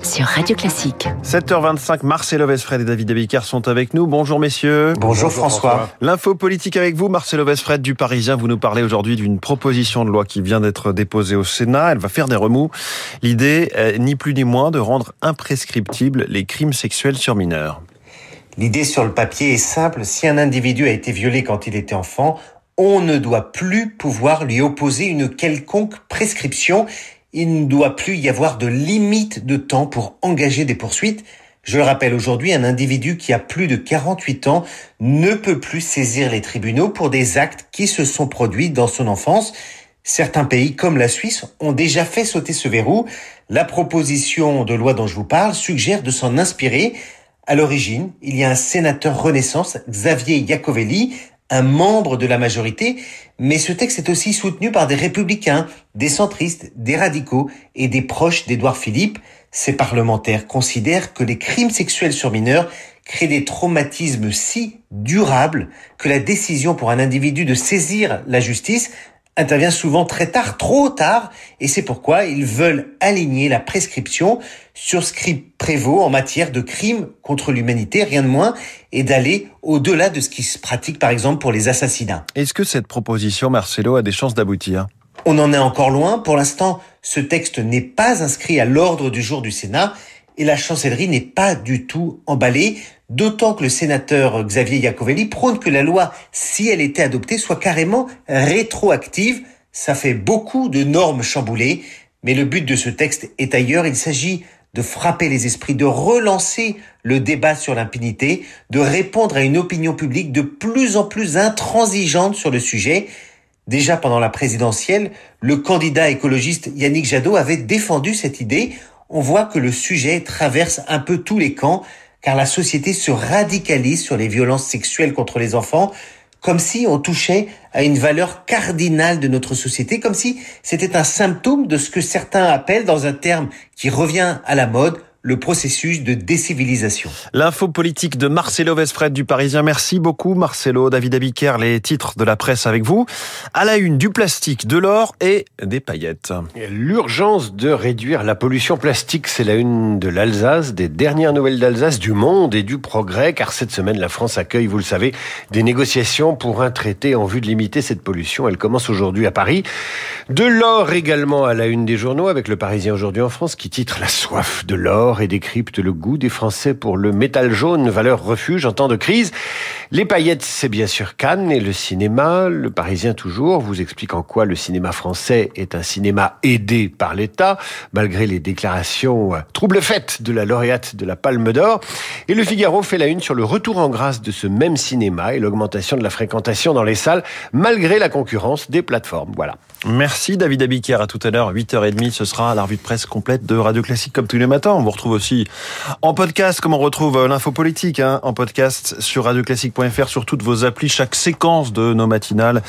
Sur Radio Classique. 7h25, Marcelo Vesfred et David Abicard sont avec nous. Bonjour messieurs. Bonjour, François. L'info politique avec vous, Marcelo Vesfred du Parisien. Vous nous parlez aujourd'hui d'une proposition de loi qui vient d'être déposée au Sénat. Elle va faire des remous. L'idée, ni plus ni moins, de rendre imprescriptibles les crimes sexuels sur mineurs. L'idée sur le papier est simple. Si un individu a été violé quand il était enfant, on ne doit plus pouvoir lui opposer une quelconque prescription il ne doit plus y avoir de limite de temps pour engager des poursuites. Je le rappelle aujourd'hui, un individu qui a plus de 48 ans ne peut plus saisir les tribunaux pour des actes qui se sont produits dans son enfance. Certains pays, comme la Suisse, ont déjà fait sauter ce verrou. La proposition de loi dont je vous parle suggère de s'en inspirer. À l'origine, il y a un sénateur Renaissance, Xavier Iacovelli, un membre de la majorité, mais ce texte est aussi soutenu par des républicains, des centristes, des radicaux et des proches d'Édouard Philippe. Ces parlementaires considèrent que les crimes sexuels sur mineurs créent des traumatismes si durables que la décision pour un individu de saisir la justice intervient souvent très tard, trop tard, et c'est pourquoi ils veulent aligner la prescription sur ce qui prévaut en matière de crimes contre l'humanité, rien de moins, et d'aller au-delà de ce qui se pratique par exemple pour les assassinats. Est-ce que cette proposition, Marcelo, a des chances d'aboutir? On en est encore loin. Pour l'instant, ce texte n'est pas inscrit à l'ordre du jour du Sénat et la chancellerie n'est pas du tout emballée, d'autant que le sénateur Xavier Iacovelli prône que la loi, si elle était adoptée, soit carrément rétroactive. Ça fait beaucoup de normes chamboulées, mais le but de ce texte est ailleurs. Il s'agit de frapper les esprits, de relancer le débat sur l'impunité, de répondre à une opinion publique de plus en plus intransigeante sur le sujet. Déjà pendant la présidentielle, le candidat écologiste Yannick Jadot avait défendu cette idée on voit que le sujet traverse un peu tous les camps, car la société se radicalise sur les violences sexuelles contre les enfants, comme si on touchait à une valeur cardinale de notre société, comme si c'était un symptôme de ce que certains appellent, dans un terme qui revient à la mode, le processus de décivilisation. L'info politique de Marcelo Vesfred du Parisien. Merci beaucoup Marcelo. David Abiker, les titres de la presse avec vous. À la une, du plastique, de l'or et des paillettes. L'urgence de réduire la pollution plastique, c'est la une de l'Alsace, des dernières nouvelles d'Alsace, du monde et du progrès, car cette semaine, la France accueille, vous le savez, des négociations pour un traité en vue de limiter cette pollution. Elle commence aujourd'hui à Paris. De l'or également à la une des journaux, avec le Parisien aujourd'hui en France, qui titre La soif de l'or et décrypte le goût des Français pour le métal jaune, valeur refuge en temps de crise. Les paillettes, c'est bien sûr Cannes et le cinéma. Le Parisien toujours vous explique en quoi le cinéma français est un cinéma aidé par l'État, malgré les déclarations trouble faites de la lauréate de la Palme d'Or. Et le Figaro fait la une sur le retour en grâce de ce même cinéma et l'augmentation de la fréquentation dans les salles, malgré la concurrence des plateformes. Voilà. Merci David Abiker. À tout à l'heure, 8h30, ce sera la revue de presse complète de Radio Classique comme tous les matins. On vous aussi en podcast, comme on retrouve euh, l'info politique, hein, en podcast sur radioclassique.fr, sur toutes vos applis. Chaque séquence de nos matinales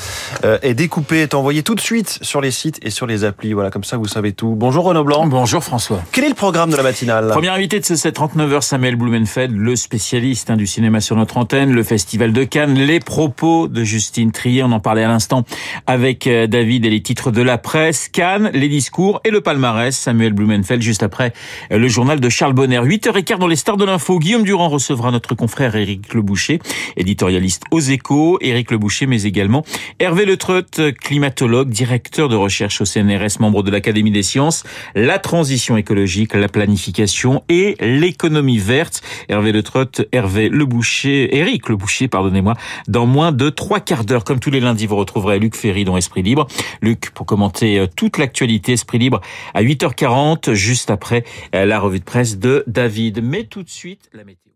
euh, est découpée, est envoyée tout de suite sur les sites et sur les applis. Voilà, comme ça vous savez tout. Bonjour Renaud Blanc. Bonjour François. Quel est le programme de la matinale? Premier invité de ce 739h, Samuel Blumenfeld, le spécialiste hein, du cinéma sur notre antenne, le Festival de Cannes, les propos de Justine Trier, on en parlait à l'instant avec euh, David et les titres de la presse, Cannes, les discours et le palmarès. Samuel Blumenfeld juste après le journal de Charles Bonner. 8h15 dans les stars de l'info. Guillaume Durand recevra notre confrère Éric Leboucher, éditorialiste aux échos. Éric Leboucher, mais également Hervé Letreut, climatologue, directeur de recherche au CNRS, membre de l'Académie des sciences, la transition écologique, la planification et l'économie verte. Hervé Letreut, Hervé Leboucher, Éric Leboucher, pardonnez-moi, dans moins de trois quarts d'heure. Comme tous les lundis, vous retrouverez Luc Ferry dans Esprit Libre. Luc, pour commenter euh, toute l'actualité Esprit Libre à 8h40, juste après euh, la revue de presse de David. Mais tout de suite, la météo.